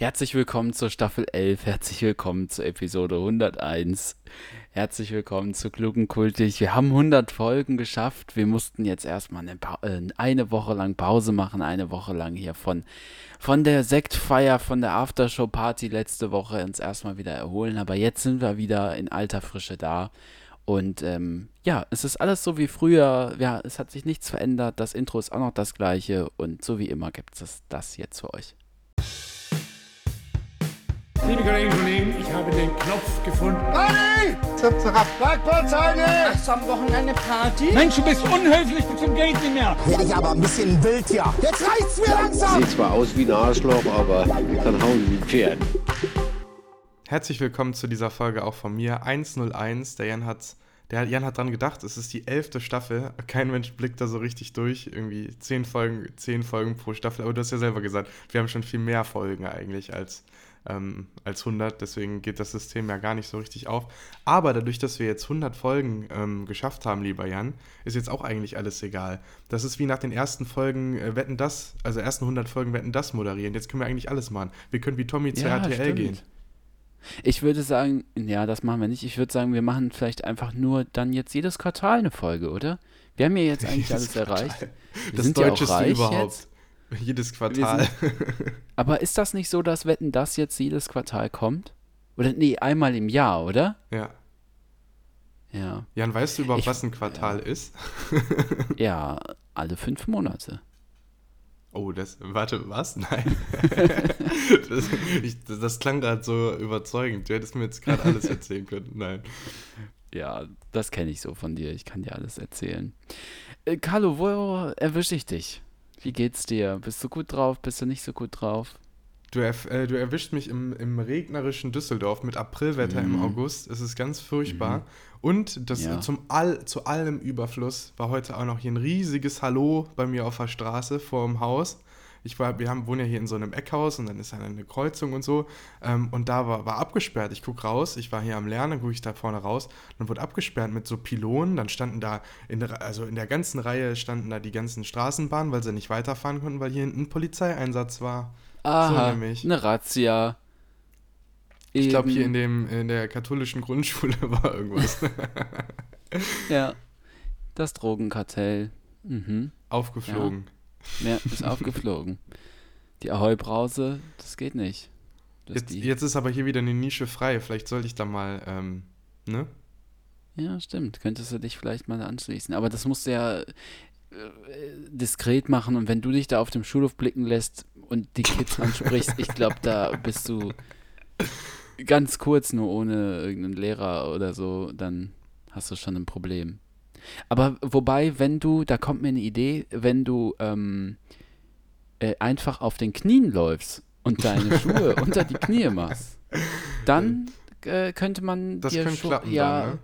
Herzlich willkommen zur Staffel 11, herzlich willkommen zur Episode 101, herzlich willkommen zu Klugen Kultig. Wir haben 100 Folgen geschafft, wir mussten jetzt erstmal eine, äh, eine, Woche lang Pause machen, eine Woche lang hier von, von der Sektfeier, von der Aftershow-Party letzte Woche uns erstmal wieder erholen, aber jetzt sind wir wieder in alter Frische da. Und ähm, ja, es ist alles so wie früher. Ja, es hat sich nichts verändert. Das Intro ist auch noch das gleiche. Und so wie immer gibt es das jetzt für euch. Liebe Kolleginnen und Kollegen, ich habe den Knopf gefunden. Party! Zip, zap, Schlagplatzeige! Hast du am Wochenende Party? Mensch, du bist unhöflich bis zum Geld nicht mehr. Werde ich aber ein bisschen wild hier. Jetzt reicht's mir langsam! Sieht zwar aus wie ein Arschloch, aber kann hauen wie ein Pferd. Herzlich willkommen zu dieser Folge auch von mir. 101. Der Jan hat, der Jan hat dran gedacht, es ist die elfte Staffel. Kein Mensch blickt da so richtig durch. Irgendwie zehn Folgen, zehn Folgen pro Staffel. Aber du hast ja selber gesagt, wir haben schon viel mehr Folgen eigentlich als ähm, als 100. Deswegen geht das System ja gar nicht so richtig auf. Aber dadurch, dass wir jetzt 100 Folgen ähm, geschafft haben, lieber Jan, ist jetzt auch eigentlich alles egal. Das ist wie nach den ersten Folgen äh, Wetten das, also ersten 100 Folgen Wetten das moderieren. Jetzt können wir eigentlich alles machen. Wir können wie Tommy zu Ja, RTL stimmt. gehen. Ich würde sagen, ja, das machen wir nicht. Ich würde sagen, wir machen vielleicht einfach nur dann jetzt jedes Quartal eine Folge, oder? Wir haben ja jetzt eigentlich alles erreicht. Wir Das sind ja auch Deutscheste reich überhaupt. Jetzt. Jedes Quartal. Aber ist das nicht so, dass Wetten das jetzt jedes Quartal kommt? Oder nee, einmal im Jahr, oder? ja. Ja. Jan, weißt du überhaupt, Ich- was ein Quartal ist? Ja, alle fünf Monate. Oh, das. Warte, was? Nein. das, ich, das, das klang gerade so überzeugend. Du hättest mir jetzt gerade alles erzählen können. Nein. Ja, das kenne ich so von dir. Ich kann dir alles erzählen. Äh, Carlo, wo erwische ich dich? Wie geht's dir? Bist du gut drauf? Bist du nicht so gut drauf? Du, äh, du erwischt mich im, im regnerischen Düsseldorf mit Aprilwetter im Mhm. August. Es ist ganz furchtbar. Und das Ja. zum All, zu allem Überfluss war heute auch noch hier ein riesiges Hallo bei mir auf der Straße vor dem Haus. Ich war, wir haben, wohnen ja hier in so einem Eckhaus und dann ist dann eine Kreuzung und so. Ähm, und da war, war abgesperrt. Ich gucke raus, ich war hier am Lernen, dann gucke ich da vorne raus. Dann wurde abgesperrt mit so Pylonen. Dann standen da, in der, also in der ganzen Reihe standen da die ganzen Straßenbahnen, weil sie nicht weiterfahren konnten, weil hier hinten ein Polizeieinsatz war. Aha, nämlich. eine Razzia. Ich glaube, hier in, dem, in der katholischen Grundschule war irgendwas Ja, das Drogenkartell. Mhm. aufgeflogen. Ja, ist aufgeflogen. Die Ahoi-Brause, das geht nicht. Das Jetzt, die, jetzt ist aber hier wieder eine Nische frei. Vielleicht sollte ich da mal, ähm, ne? Ja, stimmt. Könntest du dich vielleicht mal anschließen. Aber das musst du ja äh, diskret machen. Und wenn du dich da auf dem Schulhof blicken lässt und die Kids ansprichst, ich glaube, da bist du ganz kurz nur ohne irgendeinen Lehrer oder so, dann hast du schon ein Problem. Aber wobei, wenn du, da kommt mir eine Idee, wenn du ähm, äh, einfach auf den Knien läufst und deine Schuhe unter die Knie machst, dann äh, könnte man Das dir könnte klappen ja, dann, ne?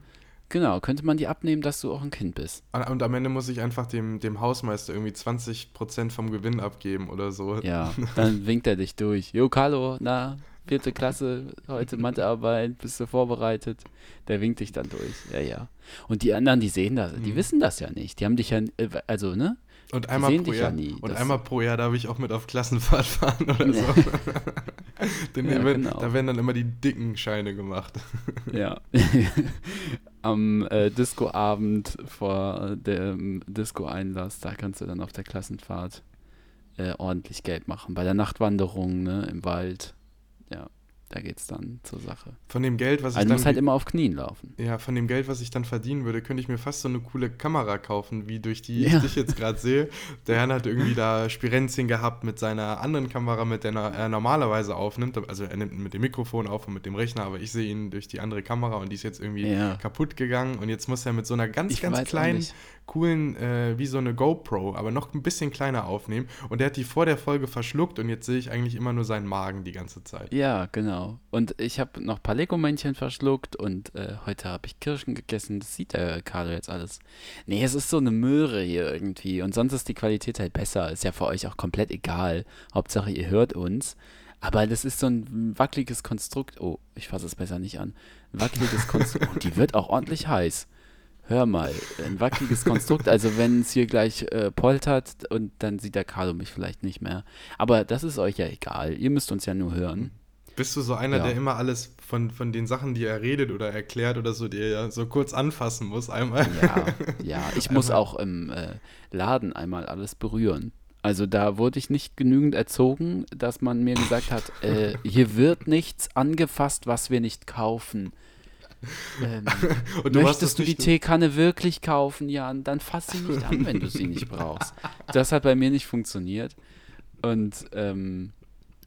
genau, könnte man dir abnehmen, dass du auch ein Kind bist. Und- Und am Ende muss ich einfach dem, dem Hausmeister irgendwie 20% vom Gewinn abgeben oder so. Ja, dann winkt er dich durch. Jo, Carlo, na, vierte Klasse, heute Mathearbeit, bist du vorbereitet? Der winkt dich dann durch. Ja, ja. Und die anderen, die sehen das, die Mhm. wissen das ja nicht. Die haben dich ja, äh, also, ne? Und einmal pro dich ja Jahr. nie. Und einmal pro Jahr darf ich auch mit auf Klassenfahrt fahren oder so. Denn Ja, wenn- genau. Da werden dann immer die dicken Scheine gemacht. Ja. Am äh, Discoabend vor dem Disco-Einlass, da kannst du dann auf der Klassenfahrt äh, ordentlich Geld machen. Bei der Nachtwanderung, ne, im Wald. Ja, da geht's dann zur Sache. Von dem Geld, was ich Also du dann musst halt immer auf Knien laufen. Ja, von dem Geld, was ich dann verdienen würde, könnte ich mir fast so eine coole Kamera kaufen, wie durch die Ja. ich dich jetzt gerade sehe. Der Herr hat irgendwie da Spirenzchen gehabt mit seiner anderen Kamera, mit der er er normalerweise aufnimmt. Also er nimmt mit dem Mikrofon auf und mit dem Rechner, aber ich sehe ihn durch die andere Kamera und die ist jetzt irgendwie Ja. kaputt gegangen. Und jetzt muss er mit so einer ganz, Ich ganz kleinen, coolen, äh, wie so eine GoPro, aber noch ein bisschen kleiner aufnehmen. Und der hat die vor der Folge verschluckt und jetzt sehe ich eigentlich immer nur seinen Magen die ganze Zeit. Ja, genau. Und ich habe noch ein paar Lego-Männchen verschluckt und äh, heute habe ich Kirschen gegessen. Das sieht der Carlo jetzt alles. Nee, es ist so eine Möhre hier irgendwie. Und sonst ist die Qualität halt besser. Ist ja für euch auch komplett egal. Hauptsache, ihr hört uns. Aber das ist so ein wackeliges Konstrukt. Oh, ich fasse es besser nicht an. Ein wackeliges Konstrukt. Und die wird auch ordentlich heiß. hör mal, ein wackeliges Konstrukt. Also wenn es hier gleich äh, poltert und dann sieht der Carlo mich vielleicht nicht mehr. Aber das ist euch ja egal. Ihr müsst uns ja nur hören. Bist du so einer, Ja. der immer alles von, von den Sachen, die er redet oder erklärt oder so, die er so kurz anfassen muss einmal? Ja, ja. Ich muss Einmal. auch im äh, Laden einmal alles berühren. Also da wurde ich nicht genügend erzogen, dass man mir gesagt hat, äh, hier wird nichts angefasst, was wir nicht kaufen. Ähm, Und du möchtest du die Teekanne wirklich kaufen, Jan? Dann fass sie nicht an, wenn du sie nicht brauchst. Das hat bei mir nicht funktioniert. Und ähm,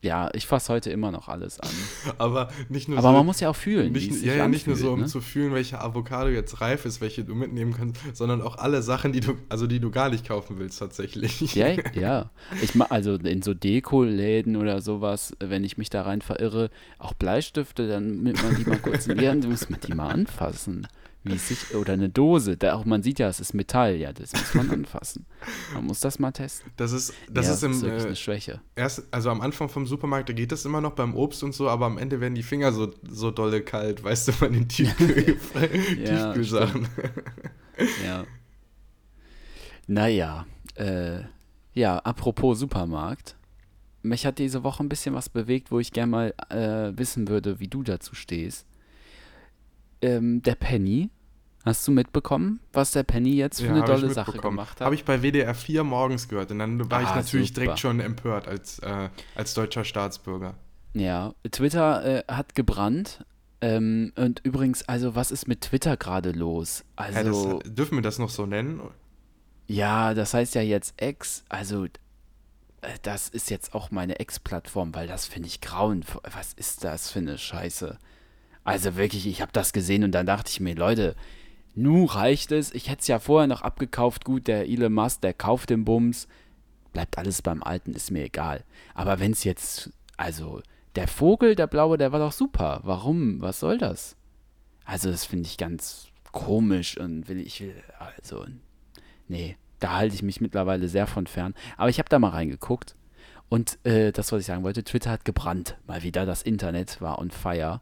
ja, ich fasse heute immer noch alles an. Aber nicht nur Aber so, man muss ja auch fühlen. nicht, ja, ja, nicht nur so, um ne? zu fühlen, welche Avocado jetzt reif ist, welche du mitnehmen kannst, sondern auch alle Sachen, die du, also die du gar nicht kaufen willst tatsächlich. Ja, ja. Ich ma also in so Dekoläden oder sowas, wenn ich mich da rein verirre, auch Bleistifte, dann nimmt man die mal kurz in die Hand, muss man die mal anfassen. Sich, oder eine Dose, da auch man sieht ja, es ist Metall, ja, das muss man anfassen. Man muss das mal testen. Das ist, das ja, ist im wirklich äh, eine Schwäche. erst, also am Anfang vom Supermarkt, da geht das immer noch beim Obst und so, aber am Ende werden die Finger so, so dolle kalt, weißt du, bei den Tiefkühlsachen. Ja. Naja, äh, ja, apropos Supermarkt. Mich hat diese Woche ein bisschen was bewegt, wo ich gerne mal äh, wissen würde, wie du dazu stehst. Ähm, der Penny, hast du mitbekommen, was der Penny jetzt für eine hab ich tolle Sache gemacht hat? Habe ich bei WDR 4 morgens gehört und dann war ich Ah, natürlich super. direkt schon empört als, äh, als deutscher Staatsbürger. Ja, Twitter äh, hat gebrannt. Ähm, und übrigens, also was ist mit Twitter gerade los? Also, das, dürfen wir das noch so nennen? Ja, das heißt ja jetzt Ex, also äh, das ist jetzt auch meine Ex-Plattform, weil das finde ich grauenvoll. Was ist das für eine Scheiße? Also wirklich, ich habe das gesehen und dann dachte ich mir, Leute, nu reicht es. Ich hätte es ja vorher noch abgekauft. Gut, der Elon Musk, der kauft den Bums. Bleibt alles beim Alten, ist mir egal. Aber wenn es jetzt, also der Vogel, der blaue, der war doch super. Warum? Was soll das? Also das finde ich ganz komisch und will ich will, also nee, da halte ich mich mittlerweile sehr von fern. Aber ich habe da mal reingeguckt und äh, das, was ich sagen wollte, Twitter hat gebrannt. Mal wieder das Internet war on fire.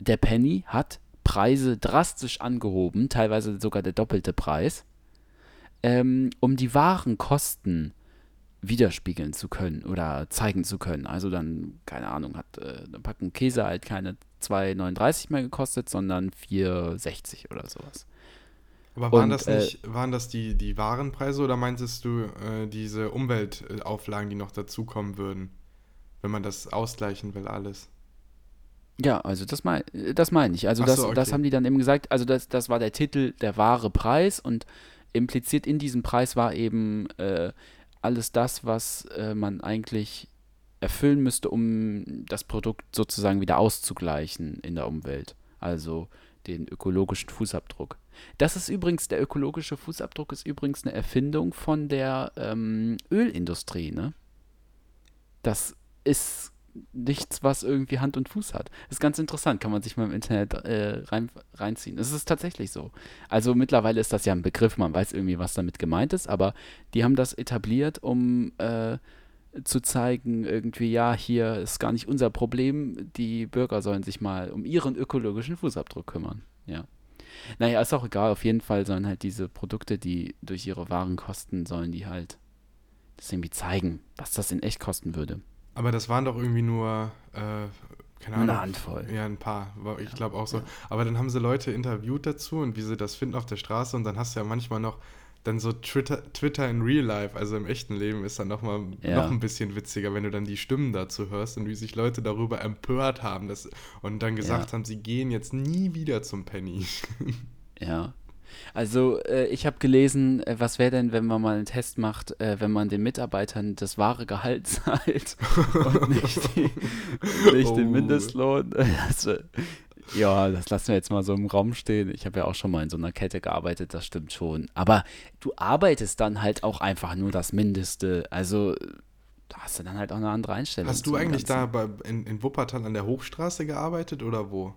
Der Penny hat Preise drastisch angehoben, teilweise sogar der doppelte Preis, ähm, um die wahren Kosten widerspiegeln zu können oder zeigen zu können. Also dann, keine Ahnung, hat äh, eine Packung Käse halt keine 2,39 mehr gekostet, sondern 4,60 oder sowas. Aber waren Und, das äh, nicht, waren das die, die Warenpreise oder meintest du äh, diese Umweltauflagen, die noch dazukommen würden, wenn man das ausgleichen will, alles? Ja, also das, mein, das meine ich. Also das, so, das okay. haben die dann eben gesagt, also das, das war der Titel, der wahre Preis und impliziert in diesem Preis war eben äh, alles das, was äh, man eigentlich erfüllen müsste, um das Produkt sozusagen wieder auszugleichen in der Umwelt. Also den ökologischen Fußabdruck. Das ist übrigens, der ökologische Fußabdruck ist übrigens eine Erfindung von der ähm, Ölindustrie, ne? Das ist nichts, was irgendwie Hand und Fuß hat. ist ganz interessant, kann man sich mal im Internet äh, rein, reinziehen. Es ist tatsächlich so. Also mittlerweile ist das ja ein Begriff, man weiß irgendwie, was damit gemeint ist, aber die haben das etabliert, um äh, zu zeigen, irgendwie, ja, hier ist gar nicht unser Problem, die Bürger sollen sich mal um ihren ökologischen Fußabdruck kümmern. Ja. Naja, ist auch egal, auf jeden Fall sollen halt diese Produkte, die durch ihre Warenkosten, sollen die halt das irgendwie zeigen, was das in echt kosten würde. Aber das waren doch irgendwie nur, äh, keine Ahnung. eine Handvoll. Ja, ein paar, ich glaube auch so. Aber dann haben sie Leute interviewt dazu und wie sie das finden auf der Straße und dann hast du ja manchmal noch dann so Twitter, Twitter in Real Life, also im echten Leben ist dann nochmal Ja. noch ein bisschen witziger, wenn du dann die Stimmen dazu hörst und wie sich Leute darüber empört haben dass, und dann gesagt Ja. haben, sie gehen jetzt nie wieder zum Penny. Ja. Also äh, ich habe gelesen, äh, was wäre denn, wenn man mal einen Test macht, äh, wenn man den Mitarbeitern das wahre Gehalt zahlt und nicht, die, nicht den Oh. Mindestlohn. Das, äh, ja, das lassen wir jetzt mal so im Raum stehen. Ich habe ja auch schon mal in so einer Kette gearbeitet, das stimmt schon. Aber du arbeitest dann halt auch einfach nur das Mindeste. Also da hast du dann halt auch eine andere Einstellung. Hast du eigentlich Ganzen. da bei, in, in Wuppertal an der Hochstraße gearbeitet oder wo?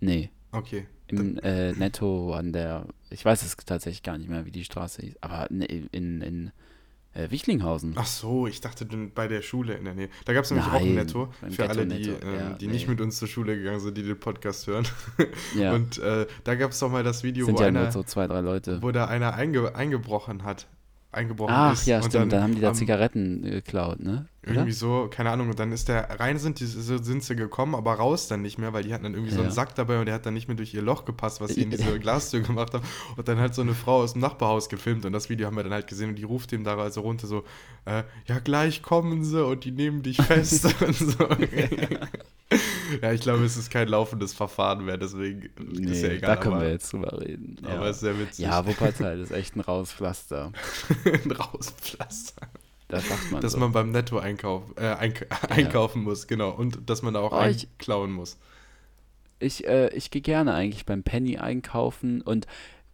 Nee. Okay. Im äh, Netto an der, ich weiß es tatsächlich gar nicht mehr, wie die Straße hieß, aber ne, in, in Äh, Wichlinghausen. Ach so, ich dachte bei der Schule in der Nähe. Da gab es nämlich auch ein Nein, Netto für alle, die, Ghetto-Netto, ähm, ja, die nee. nicht mit uns zur Schule gegangen sind, die den Podcast hören. Ja. Und äh, da gab es doch mal das Video, Sind wo, ja einer, so zwei, drei Leute. wo da einer einge eingebrochen hat. Eingebrochen Ach ist. ja, und stimmt. Dann, haben die da am- Zigaretten äh, geklaut, ne? Oder? Irgendwie so, keine Ahnung, und dann ist der, rein sind, die, sind sie gekommen, aber raus dann nicht mehr, weil die hatten dann irgendwie so einen Ja. Sack dabei und der hat dann nicht mehr durch ihr Loch gepasst, was sie in diese Glastür gemacht haben. Und dann hat so eine Frau aus dem Nachbarhaus gefilmt und das Video haben wir dann halt gesehen und die ruft ihm da also runter so, äh, ja gleich kommen sie und die nehmen dich fest und so. ja, ich glaube, es ist kein laufendes Verfahren mehr, deswegen ist Nee, ja egal. da können aber, wir jetzt drüber reden. aber ja. es ist sehr witzig. ja, Wuppertal ist echt ein raues Pflaster. ein Rauspflaster. Das sagt man Dass so. man beim Netto einkauf, äh, eink einkaufen muss, genau. Und dass man da auch Oh, ich- einklauen muss. Ich, äh, ich gehe gerne eigentlich beim Penny einkaufen und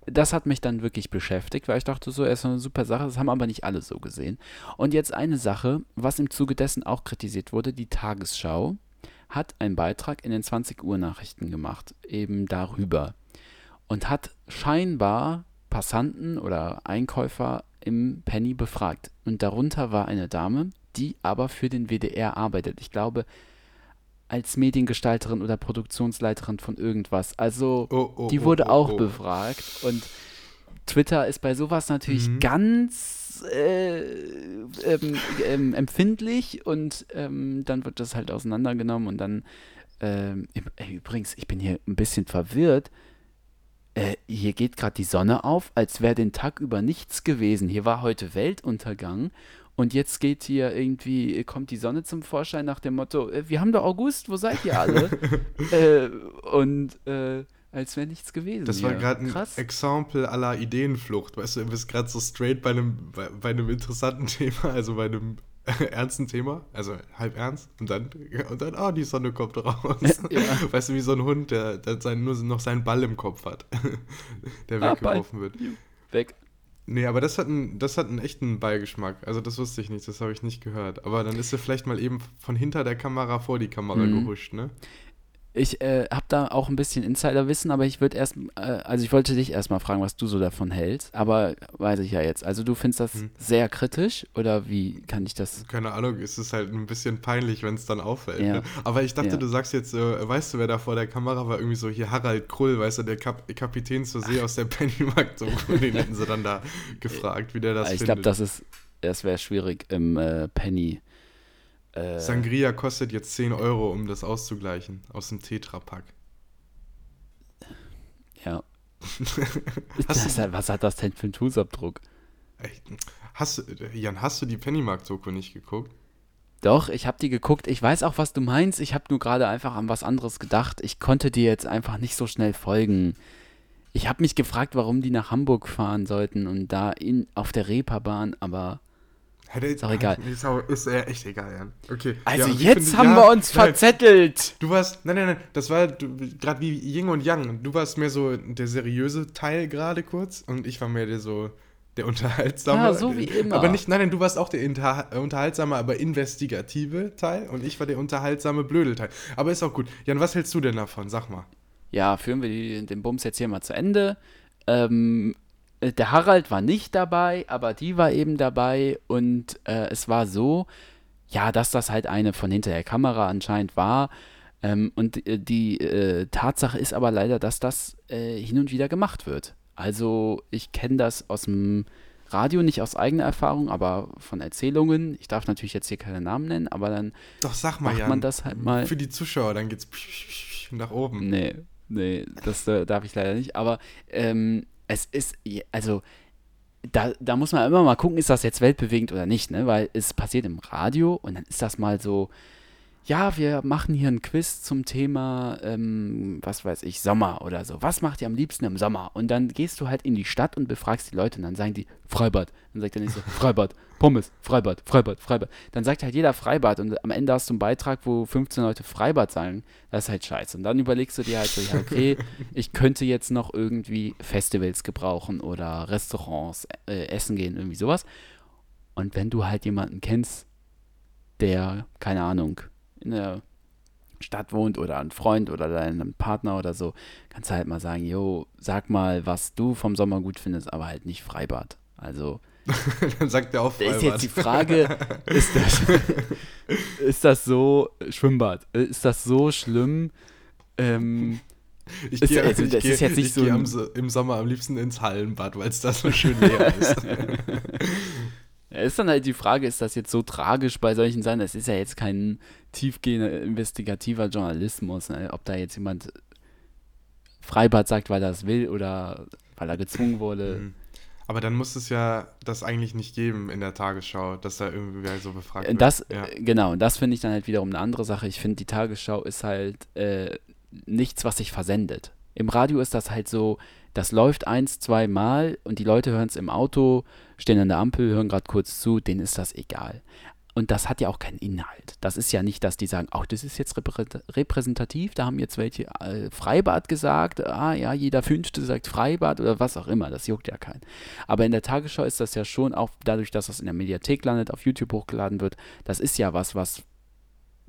das hat mich dann wirklich beschäftigt, weil ich dachte so, es ist eine super Sache, das haben aber nicht alle so gesehen. Und jetzt eine Sache, was im Zuge dessen auch kritisiert wurde, die Tagesschau hat einen Beitrag in den 20 Uhr Nachrichten gemacht, eben darüber. Und hat scheinbar Passanten oder Einkäufer im Penny befragt. Und darunter war eine Dame, die aber für den WDR arbeitet. Ich glaube, als Mediengestalterin oder Produktionsleiterin von irgendwas. Also Oh, oh, die oh, wurde oh, auch oh. befragt. Und Twitter ist bei sowas natürlich Mhm. ganz empfindlich und ähm, dann wird das halt auseinandergenommen und dann ähm, übrigens, ich bin hier ein bisschen verwirrt. Äh, hier geht gerade die Sonne auf, als wäre den Tag über nichts gewesen. Hier war heute Weltuntergang und jetzt geht hier irgendwie, kommt die Sonne zum Vorschein nach dem Motto, äh, wir haben doch August, wo seid ihr alle? äh, und äh, als wäre nichts gewesen. Das war gerade ein Krass. Exempel aller Ideenflucht. Weißt du, du bist gerade so straight bei einem, bei, bei einem interessanten Thema, also bei einem ernsten Thema, also halb ernst, und dann, und dann, oh, die Sonne kommt raus. Ja. Weißt du, wie so ein Hund, der, der sein, nur noch seinen Ball im Kopf hat, der Ah, weggeworfen wird. Weg. Nee, aber das hat, einen, das hat einen echten Beigeschmack. Also das wusste ich nicht, das habe ich nicht gehört. Aber dann ist er vielleicht mal eben von hinter der Kamera vor die Kamera Mhm. gehuscht, ne? Ich äh, habe da auch ein bisschen Insiderwissen, aber ich würde erst, äh, also ich wollte dich erstmal fragen, was du so davon hältst, aber weiß ich ja jetzt. Also du findest das Hm. sehr kritisch oder wie kann ich das? Keine Ahnung, es ist halt ein bisschen peinlich, wenn es dann auffällt. Ja. Ne? Aber ich dachte, Ja. du sagst jetzt, äh, weißt du, wer da vor der Kamera war? Irgendwie so hier Harald Krull, weißt du, der Kap Kapitän zur See aus der Pennymarkt. So, den hätten sie dann da gefragt, wie der das ich findet. glaube, das ist, das wäre schwierig im äh, Penny. Äh, Sangria kostet jetzt 10 Euro, um das auszugleichen, aus dem Tetrapack. ja. Das, was hat das denn für einen Fußabdruck? Hast, du- Jan, hast du die Pennymarkt-Doku nicht geguckt? Doch, ich habe die geguckt. Ich weiß auch, was du meinst. Ich habe nur gerade einfach an was anderes gedacht. Ich konnte dir jetzt einfach nicht so schnell folgen. Ich habe mich gefragt, warum die nach Hamburg fahren sollten und da in, auf der Reeperbahn, aber Hätte, Ist auch egal. Ist, auch, ist äh, echt egal, Jan. Okay. Also ja, jetzt finde- haben ja, wir uns nein, verzettelt. Du warst, nein, nein, nein, das war gerade wie Yin und Yang. Du warst mehr so der seriöse Teil gerade kurz und ich war mehr der so der unterhaltsame. Ja, so wie immer. Aber nicht, nein, nein, du warst auch der inter, unterhaltsame, aber investigative Teil und ich war der unterhaltsame Blödelteil. Aber ist auch gut. Jan, was hältst du denn davon? Sag mal. Ja, führen wir die, den Bums jetzt hier mal zu Ende. Ähm, äh, der Harald war nicht dabei, aber die war eben dabei und äh, es war so, ja, dass das halt eine von hinter der Kamera anscheinend war. Ähm, und äh, die äh, Tatsache ist aber leider, dass das äh, hin und wieder gemacht wird. Also ich kenne das aus dem Radio, nicht aus eigener Erfahrung, aber von Erzählungen. Ich darf natürlich jetzt hier keine Namen nennen, aber dann Doch, sag mal, Macht Jan. man das halt mal- Für die Zuschauer, dann geht's nach oben. Nee, nee, das äh, darf ich leider nicht. Aber ähm, es ist, also, da, da muss man immer mal gucken, ist das jetzt weltbewegend oder nicht, ne? Weil es passiert im Radio und dann ist das mal so, ja, wir machen hier ein Quiz zum Thema, ähm, was weiß ich, Sommer oder so. Was macht ihr am liebsten im Sommer? Und dann gehst du halt in die Stadt und befragst die Leute und dann sagen die Freibad. Dann sagt der nächste Freibad, Pommes, Freibad, Freibad, Freibad. Dann sagt halt jeder Freibad und am Ende hast du einen Beitrag, wo 15 Leute Freibad sagen. Das ist halt scheiße. Und dann überlegst du dir halt so, ja, okay, ich könnte jetzt noch irgendwie Festivals gebrauchen oder Restaurants, äh, essen gehen, irgendwie sowas. Und wenn du halt jemanden kennst, der, keine Ahnung, in der Stadt wohnt oder ein Freund oder deinem Partner oder so, kannst du halt mal sagen, yo, sag mal, was du vom Sommer gut findest, aber halt nicht Freibad. Also Dann sagt er auch Da ist Freibad. jetzt die Frage, ist das, ist das so, Schwimmbad, ist das so schlimm? Ähm, Ich gehe also, ich das geh, ist jetzt nicht ich so geh So- im Sommer am liebsten ins Hallenbad, weil es da so schön leer ist. Ist dann halt die Frage, ist das jetzt so tragisch bei solchen Sachen? Das ist ja jetzt kein tiefgehender investigativer Journalismus, ne? ob da jetzt jemand Freibad sagt, weil er es will oder weil er gezwungen wurde. Mhm. Aber dann muss es ja das eigentlich nicht geben in der Tagesschau, dass da irgendwie so befragt wird. Das, ja. genau, und das finde ich dann halt wiederum eine andere Sache. Ich finde, die Tagesschau ist halt äh, nichts, was sich versendet. Im Radio ist das halt so, das läuft eins, zwei Mal und die Leute hören es im Auto, stehen an der Ampel, hören gerade kurz zu, denen ist das egal. Und das hat ja auch keinen Inhalt. Das ist ja nicht, dass die sagen, ach, das ist jetzt reprä- repräsentativ, da haben jetzt welche äh, Freibad gesagt, ah ja, jeder Fünfte sagt Freibad oder was auch immer, das juckt ja keinen. Aber in der Tagesschau ist das ja schon auch dadurch, dass das in der Mediathek landet, auf YouTube hochgeladen wird, das ist ja was, was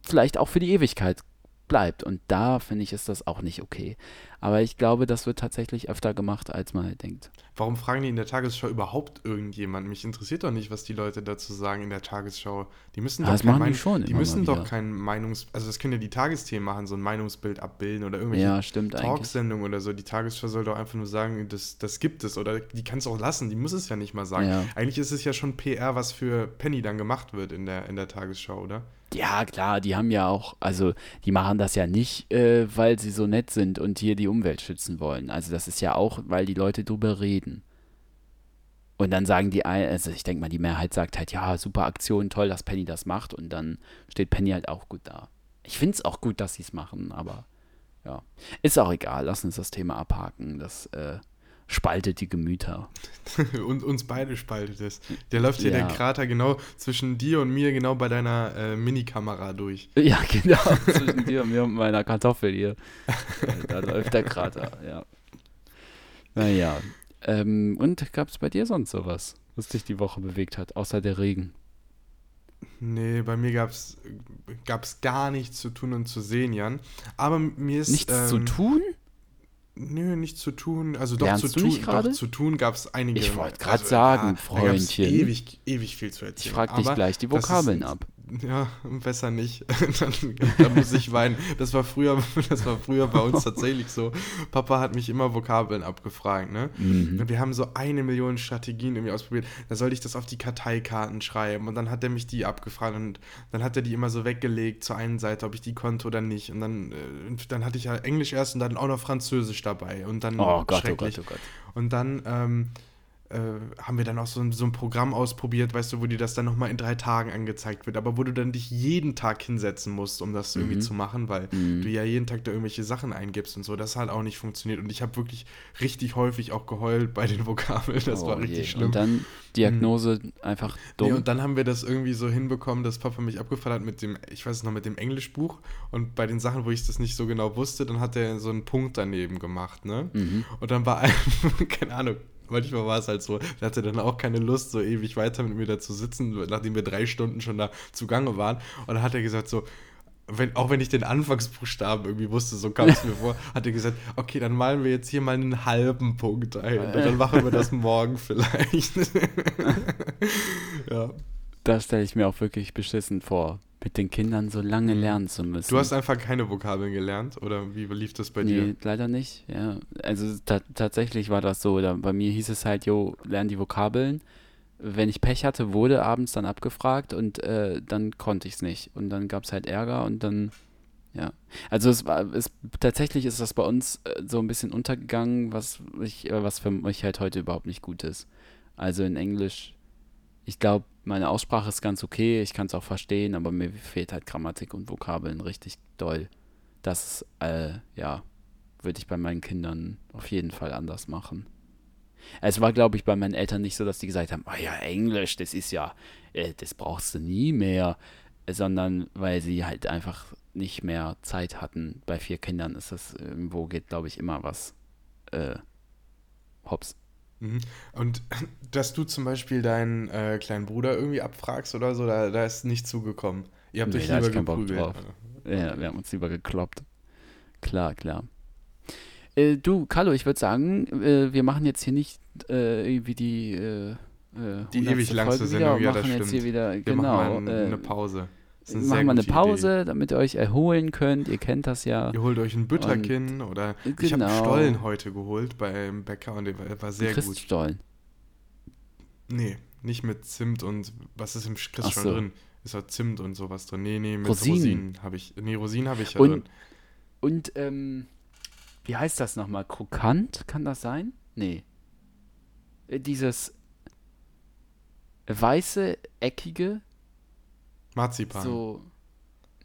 vielleicht auch für die Ewigkeit bleibt. Und da finde ich, ist das auch nicht okay. Aber ich glaube, das wird tatsächlich öfter gemacht, als man halt denkt. Warum fragen die in der Tagesschau überhaupt irgendjemand? Mich interessiert doch nicht, was die Leute dazu sagen in der Tagesschau. Die müssen Ja, doch das kein machen die schon Die müssen doch kein Meinungs... Also das können ja die Tagesthemen machen, so ein Meinungsbild abbilden oder irgendwelche Ja. Talksendungen oder so. Die Tagesschau soll doch einfach nur sagen, das, das gibt es. Oder die kann es auch lassen, die muss es ja nicht mal sagen. Ja. Eigentlich ist es ja schon PR, was für Penny dann gemacht wird in der, in der Tagesschau, oder? Ja, klar, die haben ja auch, also die machen das ja nicht, äh, weil sie so nett sind und hier die Umwelt schützen wollen. Also das ist ja auch, weil die Leute drüber reden. Und dann sagen die, also ich denke mal, die Mehrheit sagt halt, ja, super Aktion, toll, dass Penny das macht. Und dann steht Penny halt auch gut da. Ich finde es auch gut, dass sie es machen, aber ja. Ist auch egal, lass uns das Thema abhaken. Das äh, spaltet die Gemüter. und uns beide spaltet es. Der läuft hier Ja. der Krater genau zwischen dir und mir, genau bei deiner äh, Minikamera durch. Ja, genau, zwischen dir und mir und meiner Kartoffel hier. Da läuft der Krater, ja. Naja. Ähm, und gab es bei dir sonst sowas, was dich die Woche bewegt hat, außer der Regen? Nee, bei mir gab es gar nichts zu tun und zu sehen, Jan. Aber mir ist. Nichts zu ähm, tun? Nö, nichts zu tun. Also doch Lernst zu tun. gerade? Doch, zu tun gab es einige. Ich wollte grad also, sagen, gab's Freundchen. Ewig, ewig viel zu erzählen. Ich frage dich gleich die Vokabeln ab. Ja, besser nicht. dann, dann muss ich weinen. Das war früher, das war früher bei uns tatsächlich so. Papa hat mich immer Vokabeln abgefragt, ne? Mhm. Und wir haben so eine Million Strategien irgendwie ausprobiert. Da sollte ich das auf die Karteikarten schreiben und dann hat er mich die abgefragt und dann hat er die immer so weggelegt zur einen Seite, ob ich die konnte oder nicht. Und dann, äh, dann hatte ich ja Englisch erst und dann auch noch Französisch dabei. Und dann Oh Gott, oh schrecklich. Gott, oh Gott. Und dann ähm, äh, haben wir dann auch so ein, so ein Programm ausprobiert, weißt du, wo dir das dann nochmal in drei Tagen angezeigt wird, aber wo du dann dich jeden Tag hinsetzen musst, um das Mhm. irgendwie zu machen, weil du ja jeden Tag da irgendwelche Sachen eingibst und so. Das hat auch nicht funktioniert. Und ich habe wirklich richtig häufig auch geheult bei den Vokabeln. Das Oh war richtig je. schlimm. Und dann Diagnose einfach dumm. Nee, und dann haben wir das irgendwie so hinbekommen, dass Papa mich abgefallen hat mit dem, ich weiß es noch, mit dem Englischbuch. Und bei den Sachen, wo ich das nicht so genau wusste, dann hat er so einen Punkt daneben gemacht, ne? Mhm. Und dann war einfach, keine Ahnung, manchmal war es halt so, da hatte dann auch keine Lust, so ewig weiter mit mir da zu sitzen, nachdem wir drei Stunden schon da zugange waren. Und dann hat er gesagt so, wenn, auch wenn ich den Anfangsbuchstaben irgendwie wusste, so kam es mir vor, hat er gesagt, okay, dann malen wir jetzt hier mal einen halben Punkt ein und dann machen wir das morgen vielleicht. ja. Das stelle ich mir auch wirklich beschissen vor, mit den Kindern so lange lernen zu müssen. Du hast einfach keine Vokabeln gelernt oder wie lief das bei nee, dir? leider nicht. Ja, also ta tatsächlich war das so. Da, bei mir hieß es halt, jo, lern die Vokabeln. Wenn ich Pech hatte, wurde abends dann abgefragt und äh, dann konnte ich es nicht. Und dann gab es halt Ärger und dann, ja. Also es war, es, tatsächlich ist das bei uns äh, so ein bisschen untergegangen, was ich, äh, was für mich halt heute überhaupt nicht gut ist. Also in Englisch, ich glaube, meine Aussprache ist ganz okay, ich kann es auch verstehen, aber mir fehlt halt Grammatik und Vokabeln richtig doll. Das, äh, ja, würde ich bei meinen Kindern auf jeden Fall anders machen. Es war, glaube ich, bei meinen Eltern nicht so, dass die gesagt haben, oh ja, Englisch, das ist ja, äh, das brauchst du nie mehr, sondern weil sie halt einfach nicht mehr Zeit hatten. Bei vier Kindern ist das irgendwo, geht, glaube ich, immer was äh, hops. Mhm. Und dass du zum Beispiel deinen äh, kleinen Bruder irgendwie abfragst oder so, da, da ist nicht zugekommen. Ihr habt Nee, euch lieber keinen Bock geprügelt. drauf. Ja, wir haben uns lieber gekloppt. Klar, klar. Äh, du, Carlo, ich würde sagen, äh, wir machen jetzt hier nicht äh, irgendwie die äh, äh, Die 100. ewig langste Sendung, ja, das machen jetzt hier stimmt. wieder, Wir genau. machen mal eine Pause. Machen wir eine Pause, damit ihr euch erholen könnt. Ihr kennt das ja. Idee. Ihr holt euch ein Bütterkin oder ich habe Genau. Stollen heute geholt beim Bäcker und der war, war sehr gut. Christstollen. Nee, nicht mit Zimt und was ist im Christ Ach schon so. drin? Ist da Zimt und sowas drin? Nee, nee, mit Rosinen. Rosinen, habe ich. Nee, Rosinen habe ich ja Und- drin. Und, ähm, wie heißt das nochmal? Krokant? Kann das sein? Nee. Äh, Dieses weiße, eckige, Marzipan. so.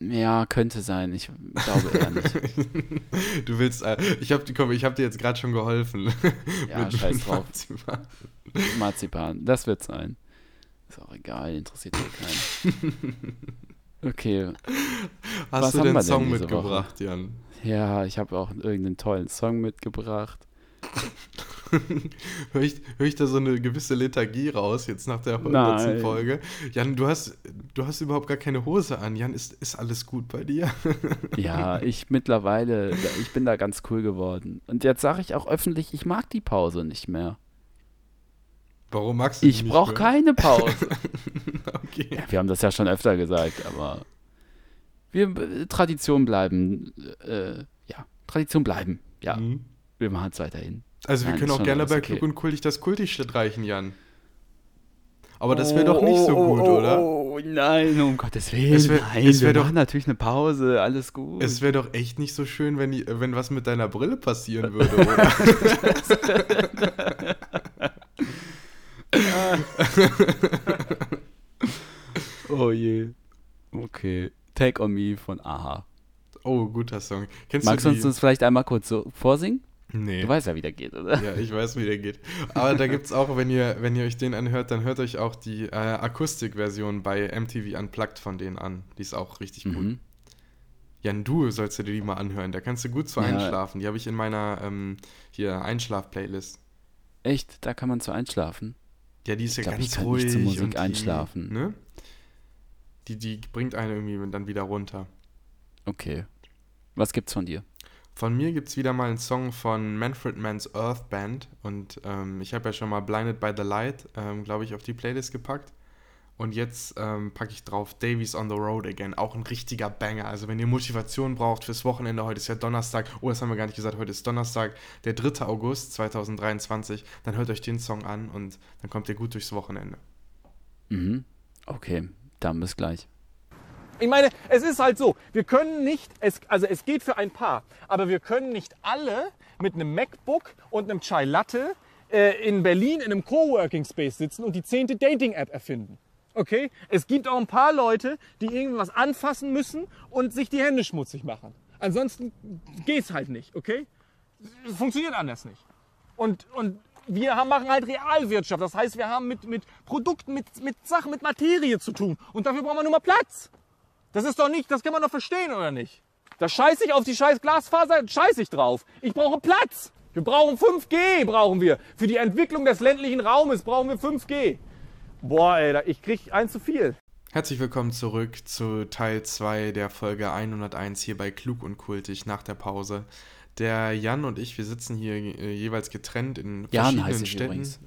Ja, könnte sein. Ich glaube eher nicht. du willst, äh, ich habe hab dir jetzt gerade schon geholfen. Ja, scheiß drauf. Marzipan. Marzipan, das wird sein. Ist auch egal, interessiert eh keinen. Okay, Hast Was du den Song mitgebracht, Jan? ja, ich habe auch irgendeinen tollen Song mitgebracht. Hör ich, hör ich da so eine gewisse Lethargie raus, jetzt nach der 100. Nein. Folge? Jan, du hast, du hast überhaupt gar keine Hose an. Jan, ist, ist alles gut bei dir? Ja, ich mittlerweile, ich bin da ganz cool geworden. Und jetzt sage ich auch öffentlich, ich mag die Pause nicht mehr. Warum magst du die Ich brauche keine Pause. Okay. Ja, wir haben das ja schon öfter gesagt, aber wir äh, Tradition bleiben. Äh, ja, Tradition bleiben. Ja, Mhm. Wir machen es weiterhin. Also wir Nein, können auch gerne bei okay. Klug und Kultig das Kultig streichen, Jan. Aber das wäre doch nicht so gut, oder? Oh nein, um Gottes Willen. Es wär- nein, es wär wir doch- machen natürlich eine Pause, alles gut. Es wäre doch echt nicht so schön, wenn, die, wenn was mit deiner Brille passieren würde, oder? oh je. Okay. Take on Me von Aha. oh, guter Song. Kennst Magst du uns das vielleicht einmal kurz so vorsingen? Nee. Du weißt ja, wie der geht, oder? Ja, ich weiß, wie der geht. Aber da gibt es auch, wenn ihr, wenn ihr euch den anhört, dann hört euch auch die äh, Akustikversion bei MTV Unplugged von denen an. Die ist auch richtig gut. Mhm. Jan, du sollst dir die mal anhören. Da kannst du gut zu Ja. einschlafen. Die habe ich in meiner ähm, hier Einschlaf-Playlist. Echt? Da kann man zu einschlafen? Ja, die ist ja Ich glaub, ganz ich kann ruhig. nicht zur Musik die, einschlafen. Ne? Die, die bringt einen irgendwie dann wieder runter. Okay. Was gibt's von dir? Von mir gibt es wieder mal einen Song von Manfred Mann's Earth Band. Und ähm, ich habe ja schon mal Blinded by the Light, ähm, glaube ich, auf die Playlist gepackt. Und jetzt ähm, packe ich drauf Davies on the Road Again. Auch ein richtiger Banger. Also wenn ihr Motivation braucht fürs Wochenende, heute ist ja Donnerstag. Oh, das haben wir gar nicht gesagt. Heute ist Donnerstag, der 3. August 2023. Dann hört euch den Song an und dann kommt ihr gut durchs Wochenende. Mhm. Okay, dann bis gleich. Ich meine, es ist halt so, wir können nicht, es, also es geht für ein paar, aber wir können nicht alle mit einem MacBook und einem Chai Latte äh, in Berlin in einem Coworking Space sitzen und die zehnte Dating-App erfinden. Okay? Es gibt auch ein paar Leute, die irgendwas anfassen müssen und sich die Hände schmutzig machen. Ansonsten geht's halt nicht, okay? Funktioniert anders nicht. Und, und wir haben, machen halt Realwirtschaft. Das heißt, wir haben mit, mit Produkten, mit, mit Sachen, mit Materie zu tun. Und dafür brauchen wir nur mal Platz. Das ist doch nicht, das kann man doch verstehen, oder nicht? Da scheiße ich auf die scheiß Glasfaser, scheiße ich drauf. Ich brauche Platz. Wir brauchen 5G, brauchen wir. Für die Entwicklung des ländlichen Raumes brauchen wir 5G. Boah, ey, ich krieg eins zu viel. Herzlich willkommen zurück zu Teil 2 der Folge 101 hier bei Klug und Kultig nach der Pause. Der Jan und ich, wir sitzen hier äh, jeweils getrennt in Jan verschiedenen heiße ich Städten. übrigens.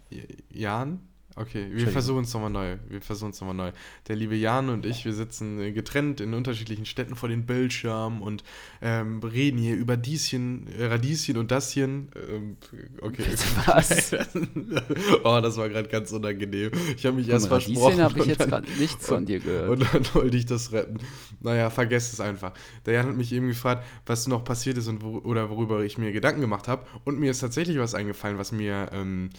Jan? Okay, wir versuchen es nochmal neu. Wir versuchen es nochmal neu. Der liebe Jan und ich, wir sitzen äh, getrennt in unterschiedlichen Städten vor den Bildschirmen und ähm, reden hier über Dieschen, äh, Radieschen und Dasschen. Ähm, okay. Was? oh, das war gerade ganz unangenehm. Ich habe mich erst Von versprochen. Radieschen habe ich und jetzt gerade nichts von dir gehört. und dann wollte ich das retten. Naja, vergesst es einfach. Der Jan hat mich eben gefragt, was noch passiert ist und wo, oder worüber ich mir Gedanken gemacht habe. Und mir ist tatsächlich was eingefallen, was mir ähm,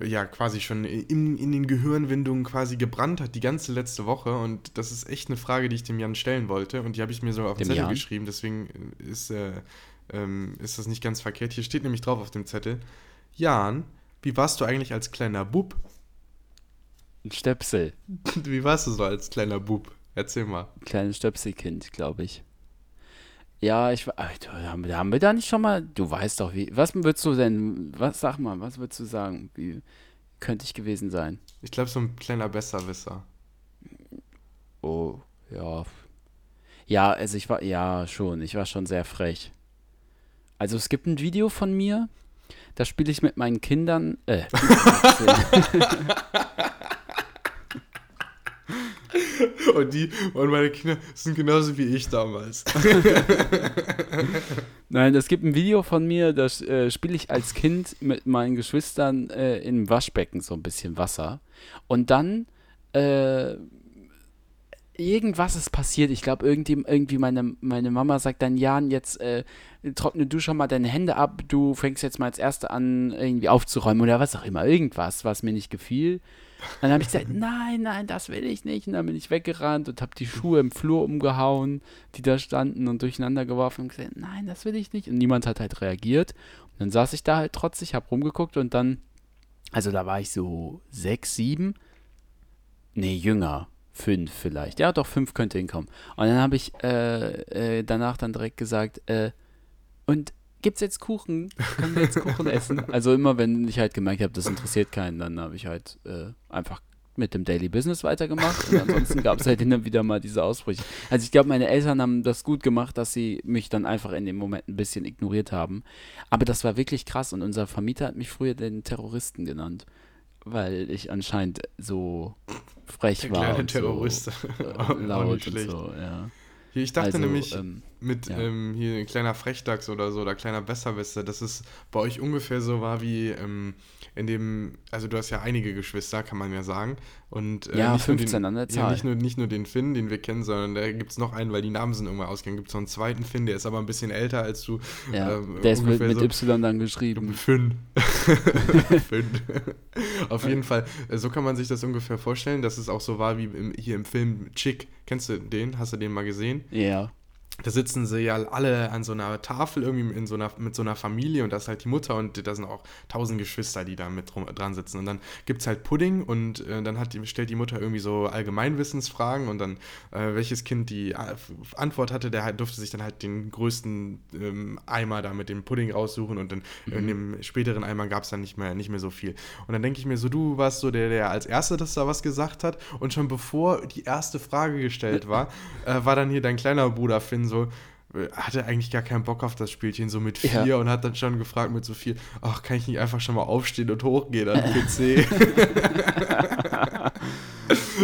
ja quasi schon in, in den Gehirnwindungen quasi gebrannt hat, die ganze letzte Woche. Und das ist echt eine Frage, die ich dem Jan stellen wollte. Und die habe ich mir so auf den Dem Zettel Jan? geschrieben. Deswegen ist, äh, ähm, ist das nicht ganz verkehrt. Hier steht nämlich drauf auf dem Zettel. Jan, wie warst du eigentlich als kleiner Bub? Ein Stöpsel. Wie warst du so als kleiner Bub? Erzähl mal. Kleines Stöpselkind, glaube ich. Ja, ich war. Alter, haben, wir- haben wir da nicht schon mal. Du weißt doch, wie. Was würdest du denn. Was sag mal, was würdest du sagen? Wie könnte ich gewesen sein? Ich glaube, so ein kleiner Besserwisser. Oh, ja. Ja, also ich war. Ja, schon. Ich war schon sehr frech. Also es gibt ein Video von mir. Da spiele ich mit meinen Kindern. Äh, Und die und meine Kinder sind genauso wie ich damals. Nein, es gibt ein Video von mir, da äh, spiele ich als Kind mit meinen Geschwistern äh, im Waschbecken so ein bisschen Wasser. Und dann äh, irgendwas ist passiert. Ich glaube, irgendwie, irgendwie meine, meine Mama sagt dann, Jan, jetzt äh, trockne du schon mal deine Hände ab, du fängst jetzt mal als Erste an, irgendwie aufzuräumen oder was auch immer. Irgendwas, was mir nicht gefiel. Dann habe ich gesagt, nein, nein, das will ich nicht. Und dann bin ich weggerannt und habe die Schuhe im Flur umgehauen, die da standen und durcheinander geworfen und gesagt, nein, das will ich nicht. Und niemand hat halt reagiert. Und dann saß ich da halt trotzig, habe rumgeguckt und dann, also da war ich so sechs, sieben, nee, jünger, fünf vielleicht. Ja, doch, fünf könnte hinkommen. Und dann habe ich äh, äh, danach dann direkt gesagt, äh, und gibt's jetzt Kuchen? Können wir jetzt Kuchen essen? Also immer, wenn ich halt gemerkt habe, das interessiert keinen, dann habe ich halt äh, einfach mit dem Daily Business weitergemacht und ansonsten gab es halt immer wieder mal diese Ausbrüche. Also ich glaube, meine Eltern haben das gut gemacht, dass sie mich dann einfach in dem Moment ein bisschen ignoriert haben. Aber das war wirklich krass und unser Vermieter hat mich früher den Terroristen genannt, weil ich anscheinend so frech Der war kleine und Terrorist. so äh, laut und so, ja. Ich dachte Also, nämlich, ähm, mit ja. ähm, hier ein kleiner Frechdachs oder so oder kleiner Besserwisser, dass es bei euch ungefähr so war wie ähm, in dem, also du hast ja einige Geschwister, kann man ja sagen. Und, äh, Ja, nicht nur 15 den, an der Ja, Zahl. nicht nur, nicht nur den Finn, den wir kennen, sondern da gibt es noch einen, weil die Namen sind irgendwann ausgegangen. Gibt es noch einen zweiten Finn, der ist aber ein bisschen älter als du. Ja, ähm, der ist mit, mit so. Y dann geschrieben. Fünn. Fünn. Auf jeden Fall, äh, so kann man sich das ungefähr vorstellen, dass es auch so war wie im, hier im Film Chick. Kennst du den? Hast du den mal gesehen? Ja. Da sitzen sie ja alle an so einer Tafel irgendwie in so einer, mit so einer Familie und da ist halt die Mutter und da sind auch tausend Geschwister, die da mit drum, dran sitzen. Und dann gibt es halt Pudding und äh, dann die, stellt die Mutter irgendwie so Allgemeinwissensfragen und dann, äh, welches Kind die äh, Antwort hatte, der halt, durfte sich dann halt den größten ähm, Eimer da mit dem Pudding raussuchen und dann in dem späteren Eimer gab es dann nicht mehr, nicht mehr so viel. Und dann denke ich mir so, du warst so der, der als Erster das da was gesagt hat und schon bevor die erste Frage gestellt war, äh, war dann hier dein kleiner Bruder Finn so, äh, hatte eigentlich gar keinen Bock auf das Spielchen, so mit vier Ja. und hat dann schon gefragt mit so viel, ach, kann ich nicht einfach schon mal aufstehen und hochgehen an den PC?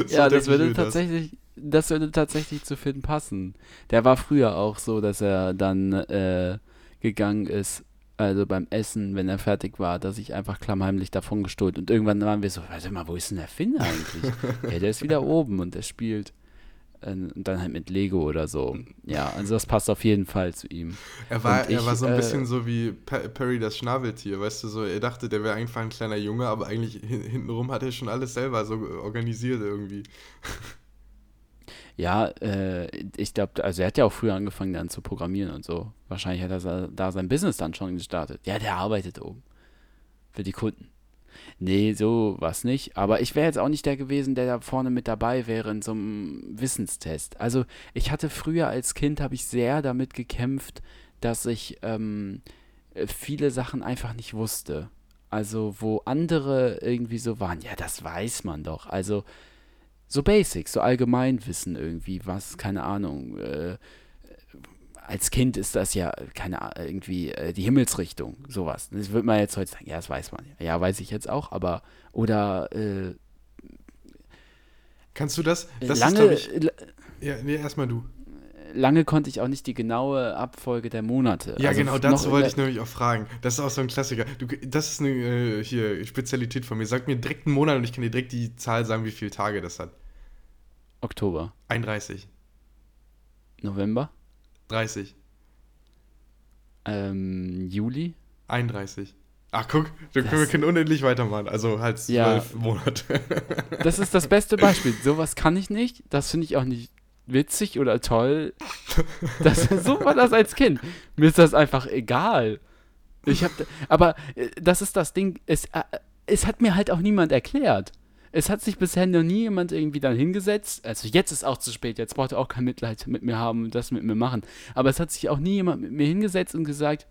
So ja, das würde mir das. tatsächlich, das würde tatsächlich zu Finn passen. Der war früher auch so, dass er dann äh, gegangen ist, also beim Essen, wenn er fertig war, dass ich einfach klammheimlich davon gestohlt. Und irgendwann waren wir so, warte mal, wo ist denn der Finn eigentlich? ja, der ist wieder oben und der spielt. Äh, Und dann halt mit Lego oder so. Ja, also das passt auf jeden Fall zu ihm. Er war, Und er ich, war so ein äh, bisschen so wie Pe- Perry das Schnabeltier, weißt du, so, er dachte, der wäre einfach ein kleiner Junge, aber eigentlich hin hintenrum hat er schon alles selber so organisiert irgendwie. Ja, äh, ich glaube, also er hat ja auch früher angefangen dann zu programmieren und so. Wahrscheinlich hat er da sein Business dann schon gestartet. Ja, der arbeitet oben. Für die Kunden. Nee, so was nicht. Aber ich wäre jetzt auch nicht der gewesen, der da vorne mit dabei wäre in so einem Wissenstest. Also ich hatte früher als Kind, habe ich sehr damit gekämpft, dass ich ähm, äh, viele Sachen einfach nicht wusste. Also wo andere irgendwie so waren, ja, das weiß man doch. Also so Basics, so Allgemeinwissen irgendwie, was, keine Ahnung. Äh, als Kind ist das ja, keine Ahnung, irgendwie äh, die Himmelsrichtung, sowas. Das würde man jetzt heute sagen, ja, das weiß man. ja. Weiß ich jetzt auch, aber, oder äh, Kannst du das? Das lange, ist, ich. Ja, nee, erstmal du. lange konnte ich auch nicht die genaue Abfolge der Monate. Ja, Also genau, dazu wollte ich nämlich auch fragen. Das ist auch so ein Klassiker. Du, das ist eine äh, hier, Spezialität von mir. Sag mir direkt einen Monat und ich kann dir direkt die Zahl sagen, wie viele Tage das hat. Oktober, 31, November, 30, ähm, Juli. 31. Ach, guck, wir Das- können, wir können unendlich weitermachen. Also halt Ja. zwölf Monate. Das ist das beste Beispiel. Sowas kann ich nicht. Das finde ich auch nicht witzig oder toll. Das, so war das als Kind. Mir ist das einfach egal. Ich hab, aber äh, das ist das Ding. Es, äh, es hat mir halt auch niemand erklärt. Es hat sich bisher noch nie jemand irgendwie dann hingesetzt. Also jetzt ist auch zu spät. Jetzt braucht er auch kein Mitleid mit mir haben und das mit mir machen. Aber es hat sich auch nie jemand mit mir hingesetzt und gesagt,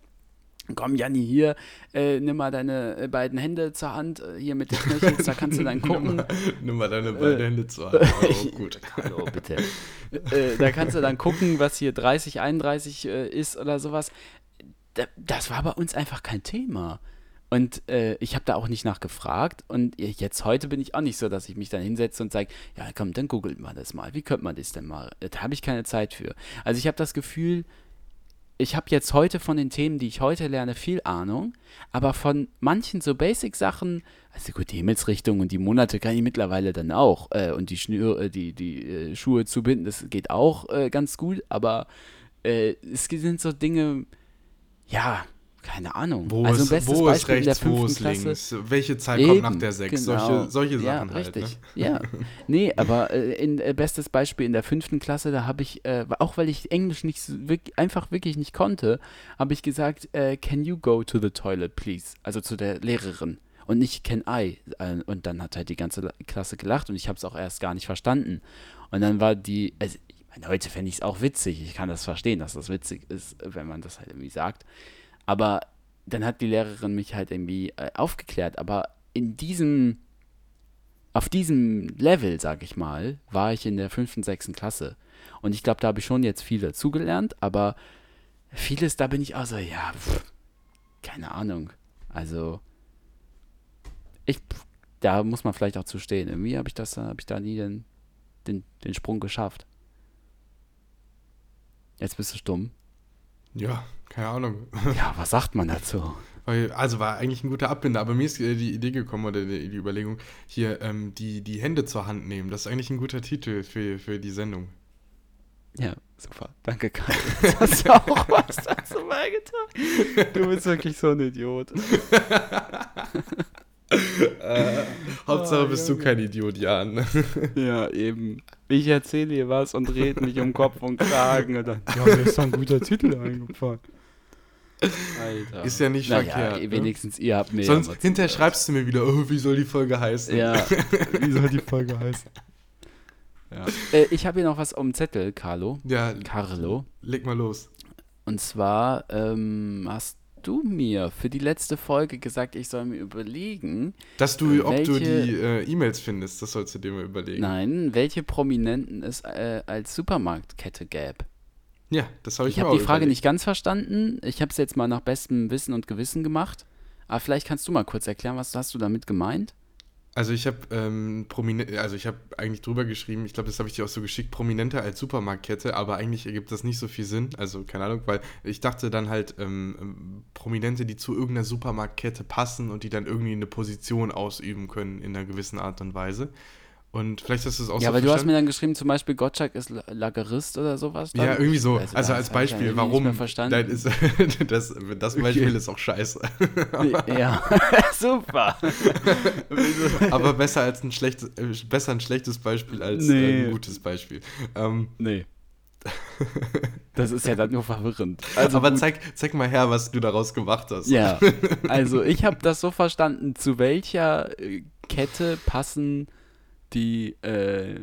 Komm, Janni, hier, äh, nimm mal deine äh, beiden Hände zur Hand, äh, hier mit den Knöcheln, da kannst du dann Nimm gucken. mal, nimm mal deine beiden Äh, Hände zur Hand. Oh, gut. Hallo, bitte. äh, da kannst du dann gucken, was hier 30, 31 äh, ist oder sowas. Da, das war bei uns einfach kein Thema. Und äh, ich habe da auch nicht nachgefragt. Und jetzt heute bin ich auch nicht so, dass ich mich dann hinsetze und sage, ja komm, dann googelt man das mal. Wie könnte man das denn mal? Da habe ich keine Zeit für. Also ich habe das Gefühl, ich habe jetzt heute von den Themen, die ich heute lerne, viel Ahnung, aber von manchen so Basic-Sachen, also gut, die Himmelsrichtung und die Monate kann ich mittlerweile dann auch äh, und die, Schnür, äh, die, die äh, Schuhe zubinden, das geht auch äh, ganz gut, aber äh, es sind so Dinge, ja, keine Ahnung. Wo, also ist, bestes wo ist Beispiel in der rechts, wo ist Klasse. links? Welche Zahl Eben, kommt nach der 6? genau. Solche, solche ja, Sachen halt. richtig. Ne? Ja, nee, aber äh, in, äh, bestes Beispiel in der fünften Klasse, da habe ich, äh, auch weil ich Englisch nicht so wirk- einfach wirklich nicht konnte, habe ich gesagt, äh, can you go to the toilet, please? Also zu der Lehrerin und nicht can I. Äh, Und dann hat halt die ganze La- Klasse gelacht und ich habe es auch erst gar nicht verstanden. Und dann war die, also ich meine, heute fände ich es auch witzig. Ich kann das verstehen, dass das witzig ist, wenn man das halt irgendwie sagt. Aber dann hat die Lehrerin mich halt irgendwie äh, aufgeklärt. Aber in diesem, auf diesem Level, sag ich mal, war ich in der fünften, sechsten Klasse. Und ich glaube, da habe ich schon jetzt viel dazugelernt, aber vieles, da bin ich auch so, ja, pff, keine Ahnung. Also, ich, da muss man vielleicht auch zu stehen. Irgendwie habe ich das, habe ich da nie den, den, den Sprung geschafft. Jetzt bist du stumm. Ja, keine Ahnung. Ja, was sagt man dazu? Also war eigentlich ein guter Abbinder, aber mir ist äh, die Idee gekommen oder die, die Überlegung, hier ähm, die, die Hände zur Hand nehmen. Das ist eigentlich ein guter Titel für, für die Sendung. Ja, super. Danke, Karl. Jetzt hast du auch was dazu beigetragen. Du bist wirklich so ein Idiot. Hauptsache bist du kein Idiot, Jan. Ja, eben. Ich erzähle dir was und rede mich um Kopf und Kragen und dann, ja, mir ist doch ein guter Titel eingefallen. Alter. Ist ja nicht naja, verkehrt. ne? wenigstens ihr habt mir Sonst ja hinterher schreibst du mir wieder, oh, wie soll die Folge heißen? Ja, wie soll die Folge heißen? Ja. Äh, ich habe hier noch was auf dem Zettel, Carlo. Ja, Carlo. leg mal los. Und zwar ähm, hast du mir für die letzte Folge gesagt, ich soll mir überlegen, Dass du, ob du Welche- die äh, E-Mails findest, das sollst du dir mal überlegen. nein, welche Prominenten es äh, als Supermarktkette gäbe. Ja, das habe ich, Ich habe auch die Frage überlegt. nicht ganz verstanden. Ich habe es jetzt mal nach bestem Wissen und Gewissen gemacht. Aber vielleicht kannst du mal kurz erklären, was hast du damit gemeint? Also ich habe ähm, also ich habe eigentlich drüber geschrieben, ich glaube, das habe ich dir auch so geschickt, Prominente als Supermarktkette, aber eigentlich ergibt das nicht so viel Sinn. Also keine Ahnung, weil ich dachte dann halt ähm, ähm, Prominente, die zu irgendeiner Supermarktkette passen und die dann irgendwie eine Position ausüben können in einer gewissen Art und Weise. Und vielleicht hast du es auch ja, so aber du hast mir dann geschrieben, zum Beispiel Gottschalk ist La- Lagerist oder sowas. dann? ja, irgendwie so. Also, Also, als Beispiel, warum? verstanden. Ist, das, das Beispiel ist auch scheiße. ja, super. aber besser als ein schlechtes, äh, besser ein schlechtes Beispiel als Nee. äh, ein gutes Beispiel. Ähm, Nee. Das ist ja dann nur verwirrend. Also aber gut. zeig, zeig mal her, was du daraus gemacht hast. Ja, also ich habe das so verstanden, zu welcher äh, Kette passen die äh, äh,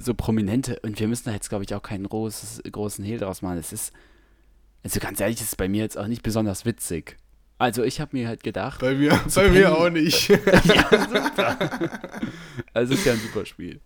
so prominente, und wir müssen da jetzt, glaube ich, auch keinen großes, großen Hehl draus machen. Es ist, also ganz ehrlich, es ist bei mir jetzt auch nicht besonders witzig. Also ich habe mir halt gedacht, Bei mir, bei mir Penny- auch nicht. also es ist ja ein super Spiel.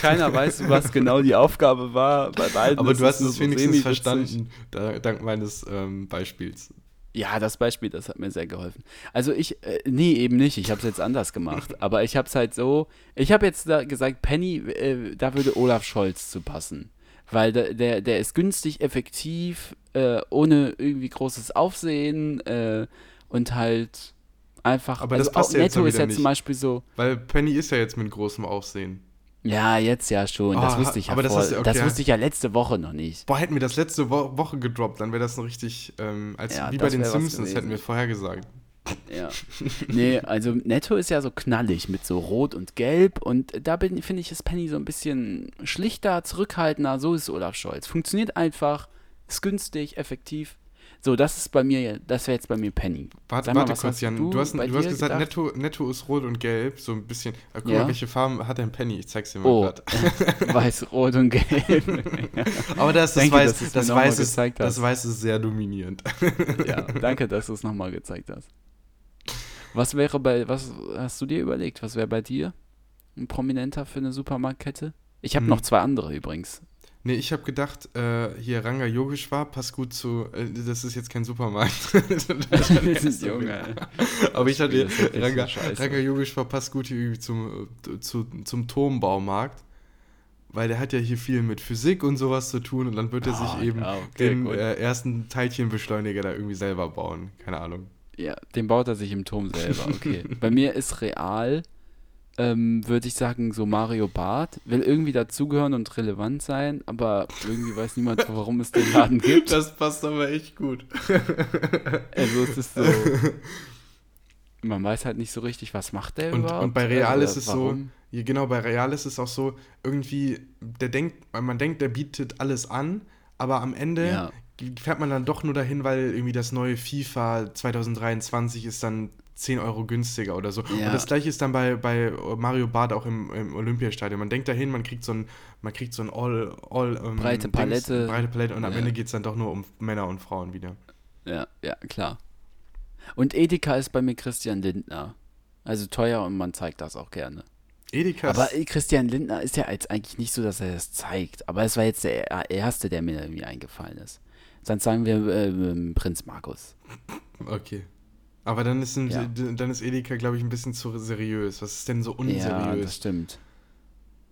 Keiner weiß, was genau die Aufgabe war. Bei beiden Aber du hast es so wenigstens verstanden, da, dank meines ähm, Beispiels. Ja, das Beispiel, das hat mir sehr geholfen. Also ich, äh, nee, eben nicht. Ich habe es jetzt anders gemacht. Aber ich habe es halt so, ich habe jetzt da gesagt, Penny, äh, da würde Olaf Scholz zu passen. Weil der, der, der ist günstig, effektiv, äh, ohne irgendwie großes Aufsehen äh, und halt einfach. Aber das also passt auch ja jetzt Netto ist ja zum nicht. Beispiel so. Weil Penny ist ja jetzt mit großem Aufsehen. Ja, jetzt ja schon. Das Oh, wusste ich ja aber das vor, das okay. wusste ich ja letzte Woche noch nicht. Boah, hätten wir das letzte Wo Woche gedroppt, dann wäre das ein richtig, ähm, als Ja, wie bei das den Simpsons hätten wir vorher gesagt. Ja. Nee, also Netto ist ja so knallig mit so Rot und Gelb und da bin finde ich ist Penny so ein bisschen schlichter, zurückhaltender, so ist Olaf Scholz. Funktioniert einfach, ist günstig, effektiv. So, das ist bei mir, ja- das wäre jetzt bei mir Penny. Warte, mal, warte kurz, Jan. du Du, hast, du hast gesagt, gedacht? Netto, Netto ist rot und gelb, so ein bisschen. Ah, guck Ja. mal, welche Farben hat ein Penny? Ich zeig's dir mal Oh, grad. weiß, Rot und Gelb. Aber das, das, Danke, weiß, das, mal weiß ist, das hast. weiß ist sehr dominierend. ja, danke, dass du es nochmal gezeigt hast. Was wäre bei, was hast du dir überlegt? Was wäre bei dir ein Prominenter für eine Supermarktkette? Ich habe Hm. noch zwei andere übrigens. Nee, ich habe gedacht, äh, hier Ranga Yogeshwar passt gut zu. Äh, das ist jetzt kein Supermarkt. das ist Junge. Aber ich hatte Ranga. Ranga Yogeshwar passt gut hier irgendwie zum, äh, zu, zum Turmbaumarkt. Weil der hat ja hier viel mit Physik und sowas zu tun und dann wird er sich Ah, eben ja, okay, den äh, ersten Teilchenbeschleuniger da irgendwie selber bauen. Keine Ahnung. Ja, den baut er sich im Turm selber, okay. Bei mir ist real, ähm, würde ich sagen, so Mario Barth. Will irgendwie dazugehören und relevant sein, aber irgendwie weiß niemand, warum es den Laden gibt. Das passt aber echt gut. Also es ist so. Man weiß halt nicht so richtig, was macht der Und, überhaupt. und bei Real Also, ist es warum? so, genau, bei Real ist es auch so, irgendwie, der denkt, man denkt, der bietet alles an, aber am Ende Ja. fährt man dann doch nur dahin, weil irgendwie das neue FIFA 2023 ist dann 10 Euro günstiger oder so. Ja. Und das gleiche ist dann bei, bei Mario Bart auch im, im Olympiastadion. Man denkt dahin, man kriegt so ein, man kriegt so ein all, all ähm, Breite Palette. breite Palette und am Ja. Ende geht es dann doch nur um Männer und Frauen wieder. Ja, ja, klar. Und Edeka ist bei mir Christian Lindner. Also teuer und man zeigt das auch gerne. Edeka Aber äh, Christian Lindner ist ja jetzt eigentlich nicht so, dass er das zeigt. Aber es war jetzt der er- erste, der mir irgendwie eingefallen ist. Sonst sagen wir ähm, Prinz Markus. Okay. Aber dann ist, ein, Ja. dann ist Edeka, glaube ich, ein bisschen zu seriös. Was ist denn so Ja, unseriös? das stimmt.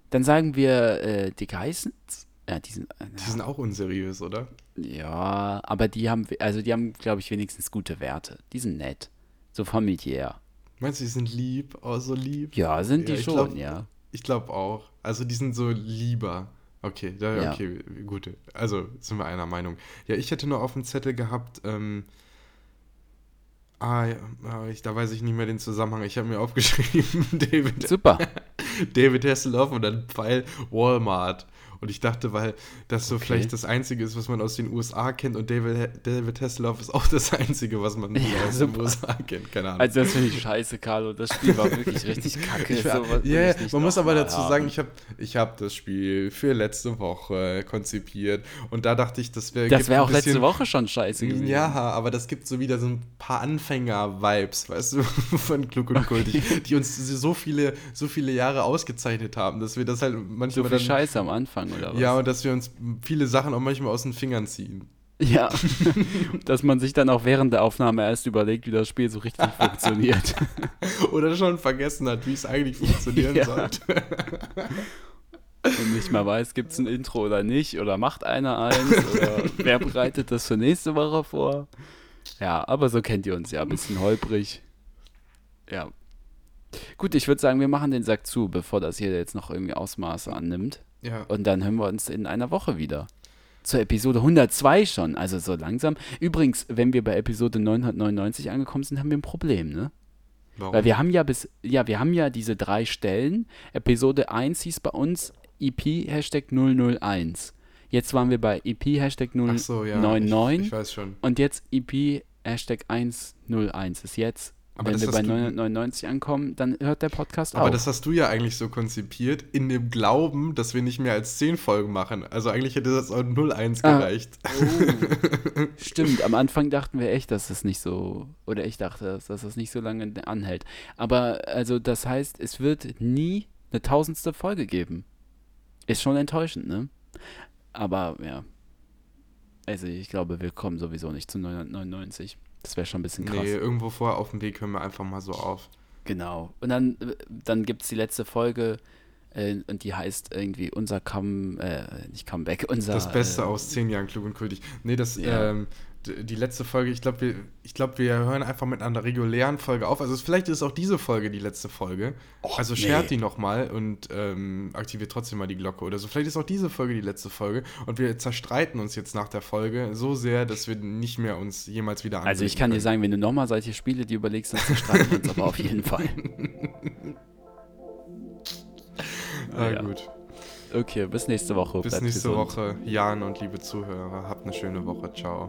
Dann sagen wir äh, die Geissens. Ja, die sind. Äh, die sind auch unseriös, oder? ja, aber die haben, also die haben, glaube ich, wenigstens gute Werte. Die sind nett. So familiär. Meinst du, die sind lieb? Oh, so lieb? Ja, sind die Ja, schon, glaub- ja. Ich glaube auch. Also die sind so lieber. Okay, da, Ja. okay, gut. Also sind wir einer Meinung. Ja, ich hätte nur auf dem Zettel gehabt, ähm, ah, ja, ah, ich, da weiß ich nicht mehr den Zusammenhang. Ich habe mir aufgeschrieben, David, Super. David Hasselhoff und dann Pfeil Walmart. Und ich dachte, weil das so Okay. vielleicht das Einzige ist, was man aus den USA kennt und David, David Hasselhoff ist auch das Einzige, was man Ja, aus den super. USA kennt. Keine Ahnung. Also das finde ich scheiße, Carlo. Das Spiel war wirklich richtig kacke. Ich, ich nicht man muss aber dazu haben. sagen, ich habe ich hab das Spiel für letzte Woche konzipiert und da dachte ich, das wäre Das wäre auch letzte Woche schon scheiße gewesen. Ja, aber das gibt so wieder so ein paar Anfänger-Vibes, weißt du, von Klug und Kultig, die uns so viele, so viele Jahre ausgezeichnet haben, dass wir das halt So manchmal viel dann, Scheiße am Anfang, oder was? ja, und dass wir uns viele Sachen auch manchmal aus den Fingern ziehen. Ja, dass man sich dann auch während der Aufnahme erst überlegt, wie das Spiel so richtig funktioniert. Oder schon vergessen hat, wie es eigentlich funktionieren Ja. sollte. Und nicht mal weiß, gibt es ein Intro oder nicht, oder macht einer eins, oder wer bereitet das für nächste Woche vor? Ja, aber so kennt ihr uns ja, ein bisschen holprig. Ja. Gut, ich würde sagen, wir machen den Sack zu, bevor das hier jetzt noch irgendwie Ausmaße annimmt. Ja. Und dann hören wir uns in einer Woche wieder. Zur Episode 102 schon, also so langsam. Übrigens, wenn wir bei Episode 999 angekommen sind, haben wir ein Problem, ne? Warum? Weil wir haben ja bis, ja, wir haben ja diese drei Stellen. Episode 1 hieß bei uns EP Hashtag 001. Jetzt waren wir bei EP Hashtag Ach so, ja. 099 Ich, ich weiß schon. und jetzt EP Hashtag 101 ist jetzt. Aber Wenn das wir bei hast du- 999 ankommen, dann hört der Podcast Aber auf. das hast du ja eigentlich so konzipiert, in dem Glauben, dass wir nicht mehr als 10 Folgen machen. Also eigentlich hätte das auch 01 Ah. gereicht. Stimmt, am Anfang dachten wir echt, dass es nicht so, oder ich dachte, dass das nicht so lange anhält. Aber also das heißt, es wird nie eine tausendste Folge geben. Ist schon enttäuschend, ne? Aber ja. Also ich glaube, wir kommen sowieso nicht zu 999. Das wäre schon ein bisschen krass. Nee, irgendwo vorher auf dem Weg hören wir einfach mal so auf. Genau. Und dann, äh, dann gibt es die letzte Folge äh, und die heißt irgendwie unser Come, äh, nicht Comeback, unser. Das Beste äh, aus 10 Jahren klug und kultig. Nee, das, Ja. ähm, die letzte Folge, ich glaube, wir, ich glaub, wir hören einfach mit einer regulären Folge auf. Also es- vielleicht ist auch diese Folge die letzte Folge. also nee. shared die nochmal und ähm, aktiviert trotzdem mal die Glocke oder so. Vielleicht ist auch diese Folge die letzte Folge und wir zerstreiten uns jetzt nach der Folge so sehr, dass wir nicht mehr uns jemals wieder Also ich kann dir können. sagen, wenn du nochmal solche Spiele die überlegst, dann zerstreiten wir uns aber auf jeden Fall. Ah, Ja. gut. Okay, bis nächste Woche. Bis Bleibt nächste gesund. Woche, Jan und liebe Zuhörer. Habt eine schöne Woche. Ciao.